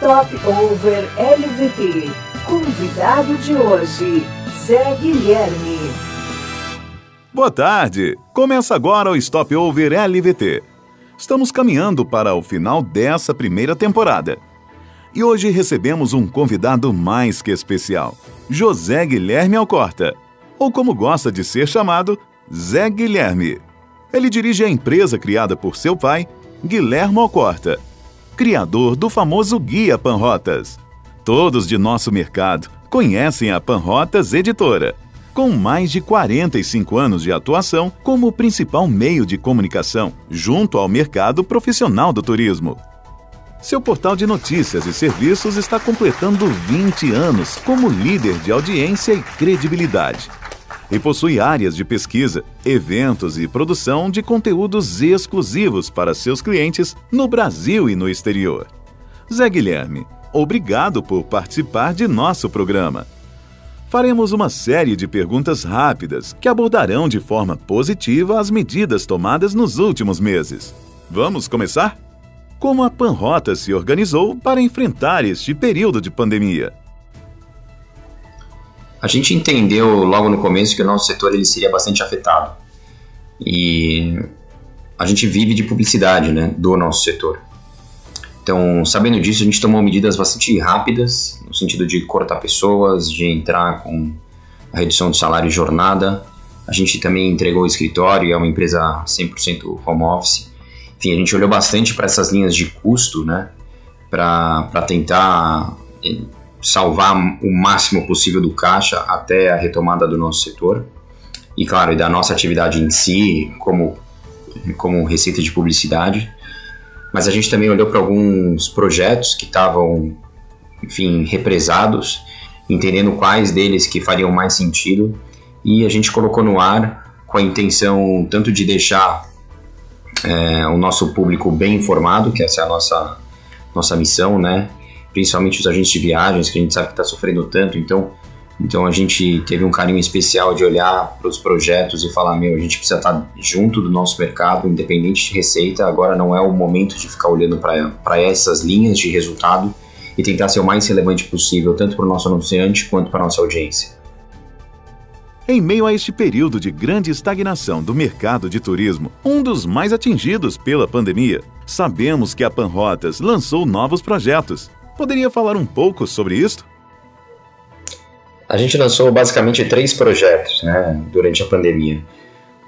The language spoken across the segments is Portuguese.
Stop Over LVT. Convidado de hoje, Zé Guilherme. Boa tarde! Começa agora o Stop Over LVT. Estamos caminhando para o final dessa primeira temporada. E hoje recebemos um convidado mais que especial, José Guilherme Alcorta, ou como gosta de ser chamado, Zé Guilherme. Ele dirige a empresa criada por seu pai, Guilherme Alcorta, criador do famoso Guia Panrotas. Todos de nosso mercado conhecem a Panrotas Editora, com mais de 45 anos de atuação como principal meio de comunicação junto ao mercado profissional do turismo. Seu portal de notícias e serviços está completando 20 anos como líder de audiência e credibilidade. E possui áreas de pesquisa, eventos e produção de conteúdos exclusivos para seus clientes no Brasil e no exterior. Zé Guilherme, obrigado por participar de nosso programa faremos uma série de perguntas rápidas que abordarão de forma positiva as medidas tomadas nos últimos meses. Vamos começar? Como a Panrota se organizou para enfrentar este período de pandemia? A gente entendeu logo no começo que o nosso setor ele seria bastante afetado. E a gente vive de publicidade, né, do nosso setor. Então, sabendo disso, a gente tomou medidas bastante rápidas, no sentido de cortar pessoas, de entrar com a redução de salário e jornada. A gente também entregou o escritório, é uma empresa 100% home office. Enfim, a gente olhou bastante para essas linhas de custo, né, para tentar eh, salvar o máximo possível do caixa até a retomada do nosso setor. E, claro, e da nossa atividade em si, como, como receita de publicidade mas a gente também olhou para alguns projetos que estavam, enfim, represados, entendendo quais deles que fariam mais sentido, e a gente colocou no ar com a intenção tanto de deixar é, o nosso público bem informado, que essa é a nossa, nossa missão, né? Principalmente os agentes de viagens, que a gente sabe que está sofrendo tanto, então então a gente teve um carinho especial de olhar para os projetos e falar: meu, a gente precisa estar tá junto do nosso mercado, independente de receita. Agora não é o momento de ficar olhando para essas linhas de resultado e tentar ser o mais relevante possível, tanto para o nosso anunciante quanto para a nossa audiência. Em meio a este período de grande estagnação do mercado de turismo, um dos mais atingidos pela pandemia, sabemos que a Panrotas lançou novos projetos. Poderia falar um pouco sobre isso? a gente lançou basicamente três projetos né, durante a pandemia.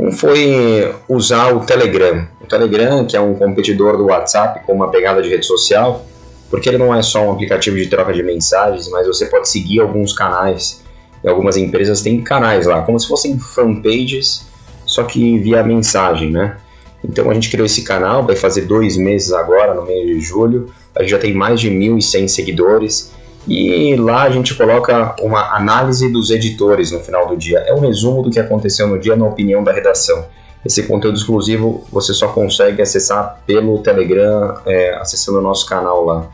Um foi usar o Telegram. O Telegram, que é um competidor do WhatsApp com uma pegada de rede social, porque ele não é só um aplicativo de troca de mensagens, mas você pode seguir alguns canais. E algumas empresas têm canais lá, como se fossem fanpages, só que via mensagem, né? Então a gente criou esse canal, vai fazer dois meses agora, no mês de julho. A gente já tem mais de 1.100 seguidores e lá a gente coloca uma análise dos editores no final do dia. É um resumo do que aconteceu no dia na opinião da redação. Esse conteúdo exclusivo você só consegue acessar pelo Telegram, é, acessando o nosso canal lá.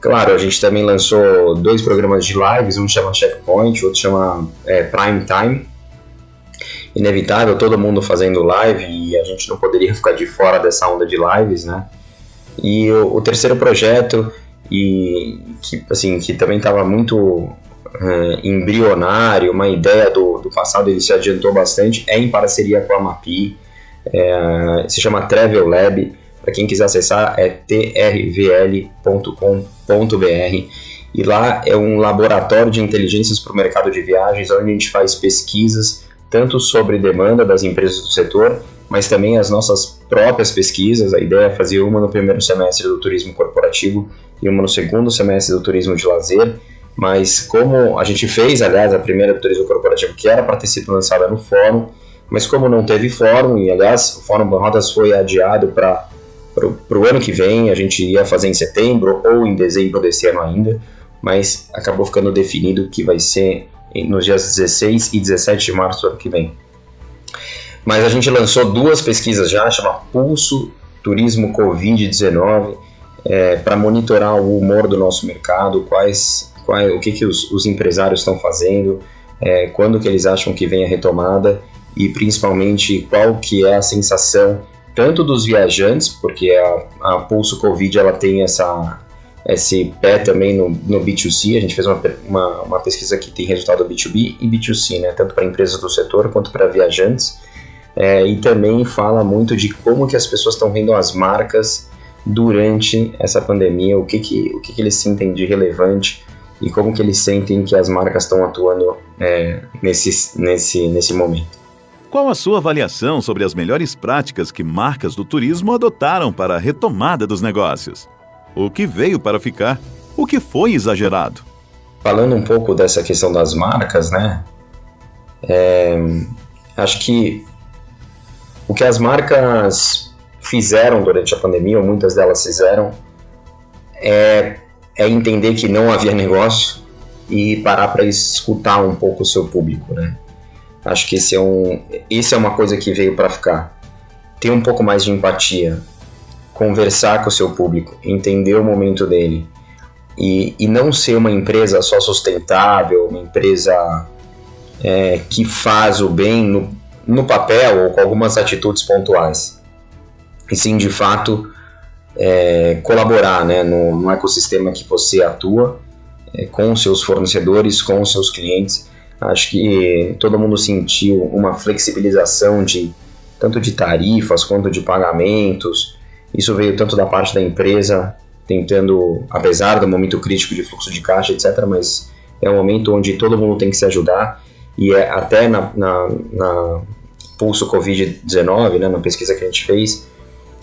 Claro, a gente também lançou dois programas de lives, um chama Checkpoint, outro chama é, Prime Time. Inevitável, todo mundo fazendo live e a gente não poderia ficar de fora dessa onda de lives, né? E o, o terceiro projeto e que, assim, que também estava muito é, embrionário, uma ideia do, do passado, ele se adiantou bastante, é em parceria com a MAPI, é, se chama Travel Lab, para quem quiser acessar é trvl.com.br e lá é um laboratório de inteligências para o mercado de viagens, onde a gente faz pesquisas tanto sobre demanda das empresas do setor, mas também as nossas próprias pesquisas. A ideia é fazer uma no primeiro semestre do turismo corporativo e uma no segundo semestre do turismo de lazer. Mas como a gente fez, aliás, a primeira do turismo corporativo, que era para ter sido lançada no fórum, mas como não teve fórum, e aliás, o Fórum Banrotas foi adiado para o ano que vem, a gente ia fazer em setembro ou em dezembro desse ano ainda, mas acabou ficando definido que vai ser nos dias 16 e 17 de março do ano que vem. Mas a gente lançou duas pesquisas já, chama Pulso Turismo Covid-19, é, para monitorar o humor do nosso mercado, quais, o que, que os, os empresários estão fazendo, é, quando que eles acham que vem a retomada e principalmente qual que é a sensação tanto dos viajantes, porque a, a Pulso Covid ela tem essa, esse pé também no, no B2C. A gente fez uma, uma, uma pesquisa que tem resultado B2B e B2C, né? tanto para empresas do setor quanto para viajantes. É, e também fala muito de como que as pessoas estão vendo as marcas durante essa pandemia, o que, que, o que, que eles sentem de relevante e como que eles sentem que as marcas estão atuando é, nesse, nesse, nesse momento. Qual a sua avaliação sobre as melhores práticas que marcas do turismo adotaram para a retomada dos negócios? O que veio para ficar? O que foi exagerado? Falando um pouco dessa questão das marcas, né? É, acho que o que as marcas fizeram durante a pandemia, ou muitas delas fizeram, é, é entender que não havia negócio e parar para escutar um pouco o seu público, né? Acho que esse é, um, esse é uma coisa que veio para ficar. Ter um pouco mais de empatia, conversar com o seu público, entender o momento dele e, e não ser uma empresa só sustentável, uma empresa é, que faz o bem no, no papel ou com algumas atitudes pontuais. E sim, de fato, é, colaborar né, no, no, ecossistema que você atua, é, com os seus fornecedores, com os seus clientes Acho que todo mundo sentiu uma flexibilização de tanto de tarifas quanto de pagamentos. Isso veio tanto da parte da empresa tentando, apesar do momento crítico de fluxo de caixa, etc., mas é um momento onde todo mundo tem que se ajudar e é até na, na, na Pulso Covid-19, né, na pesquisa que a gente fez,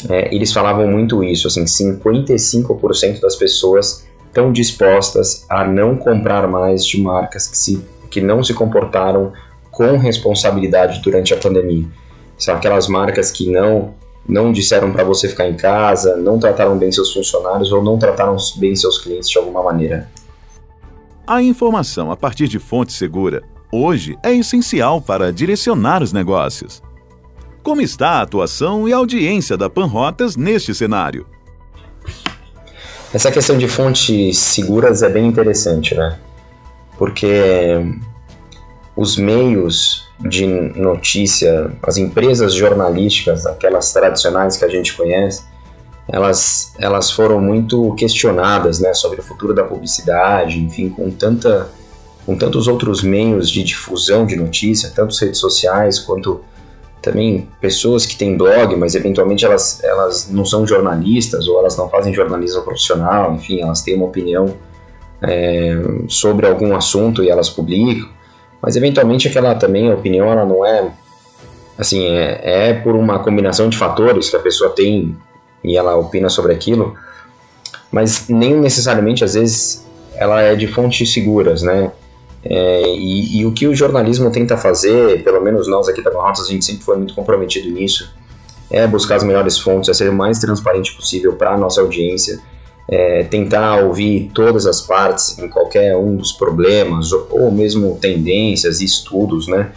é, eles falavam muito isso, assim, 55% das pessoas estão dispostas a não comprar mais de marcas que se que não se comportaram com responsabilidade durante a pandemia. São aquelas marcas que não não disseram para você ficar em casa, não trataram bem seus funcionários ou não trataram bem seus clientes de alguma maneira. A informação a partir de fonte segura hoje é essencial para direcionar os negócios. Como está a atuação e a audiência da Panrotas neste cenário? Essa questão de fontes seguras é bem interessante, né? porque os meios de notícia, as empresas jornalísticas, aquelas tradicionais que a gente conhece, elas, elas foram muito questionadas né, sobre o futuro da publicidade, enfim, com, tanta, com tantos outros meios de difusão de notícia, tanto redes sociais quanto também pessoas que têm blog, mas eventualmente elas, elas não são jornalistas ou elas não fazem jornalismo profissional, enfim, elas têm uma opinião é, sobre algum assunto e elas publicam, mas eventualmente aquela também a opinião ela não é assim é, é por uma combinação de fatores que a pessoa tem e ela opina sobre aquilo, mas nem necessariamente às vezes ela é de fontes seguras, né? É, e, e, o que o jornalismo tenta fazer, pelo menos nós aqui da Barrotas, a gente sempre foi muito comprometido nisso, é buscar as melhores fontes, é ser o mais transparente possível para a nossa audiência, é, tentar ouvir todas as partes em qualquer um dos problemas, ou, mesmo tendências e estudos, né?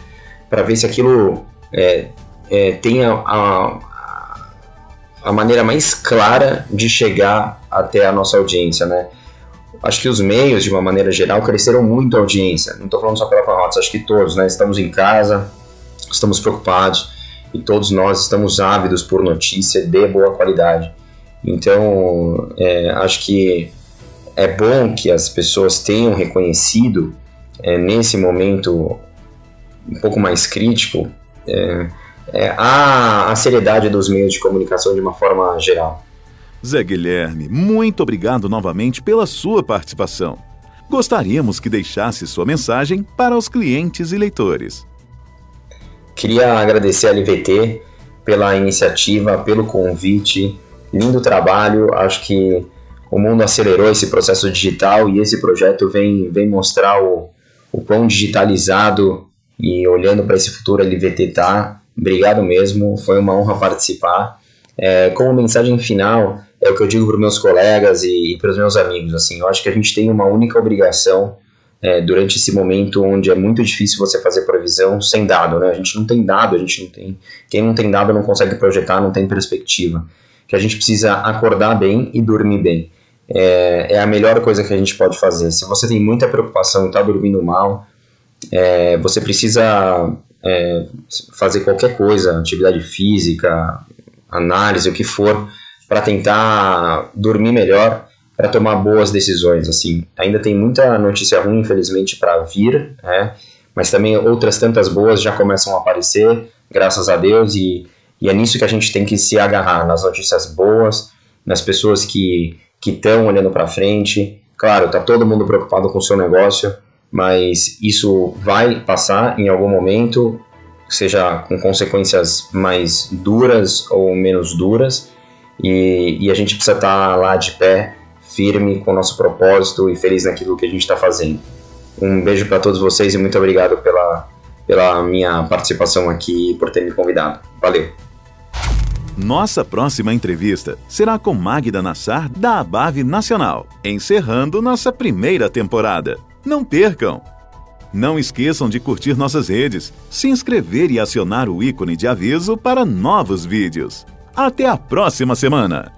Para ver se aquilo é, é, tem a, a, a, maneira mais clara de chegar até a nossa audiência, né? Acho que os meios, de uma maneira geral, cresceram muito a audiência. Não estou falando só pela Farrotes, acho que todos, né? Estamos em casa, estamos preocupados e todos nós estamos ávidos por notícia de boa qualidade. Então, é, acho que é bom que as pessoas tenham reconhecido é, nesse momento um pouco mais crítico é, é, a, a seriedade dos meios de comunicação de uma forma geral. Zé Guilherme, muito obrigado novamente pela sua participação. Gostaríamos que deixasse sua mensagem para os clientes e leitores. Queria agradecer a LVT pela iniciativa, pelo convite lindo trabalho. Acho que o mundo acelerou esse processo digital e esse projeto vem, vem mostrar o, o quão digitalizado e olhando para esse futuro LVT tá. Obrigado mesmo, foi uma honra participar. É, como mensagem final, é o que eu digo para meus colegas e, e para os meus amigos. Assim, eu acho que a gente tem uma única obrigação é, durante esse momento onde é muito difícil você fazer previsão sem dado, né? A gente não tem dado, a gente não tem. Quem não tem dado não consegue projetar, não tem perspectiva que a gente precisa acordar bem e dormir bem. É, é a melhor coisa que a gente pode fazer. Se você tem muita preocupação e está dormindo mal, é, você precisa é, fazer qualquer coisa, atividade física, análise, o que for, para tentar dormir melhor, para tomar boas decisões. Assim, ainda tem muita notícia ruim, infelizmente, para vir, né? mas também outras tantas boas já começam a aparecer, graças a Deus, e, e é nisso que a gente tem que se agarrar, nas notícias boas, nas pessoas que estão olhando para frente. Claro, tá todo mundo preocupado com o seu negócio, mas isso vai passar em algum momento, seja com consequências mais duras ou menos duras, e, e a gente precisa estar tá lá de pé, firme com o nosso propósito e feliz naquilo que a gente está fazendo. Um beijo para todos vocês e muito obrigado pela, pela minha participação aqui e por ter me convidado. Valeu! Nossa próxima entrevista será com Magda Nassar, da Abave Nacional, encerrando nossa primeira temporada. Não percam! Não esqueçam de curtir nossas redes, se inscrever e acionar o ícone de aviso para novos vídeos. Até a próxima semana!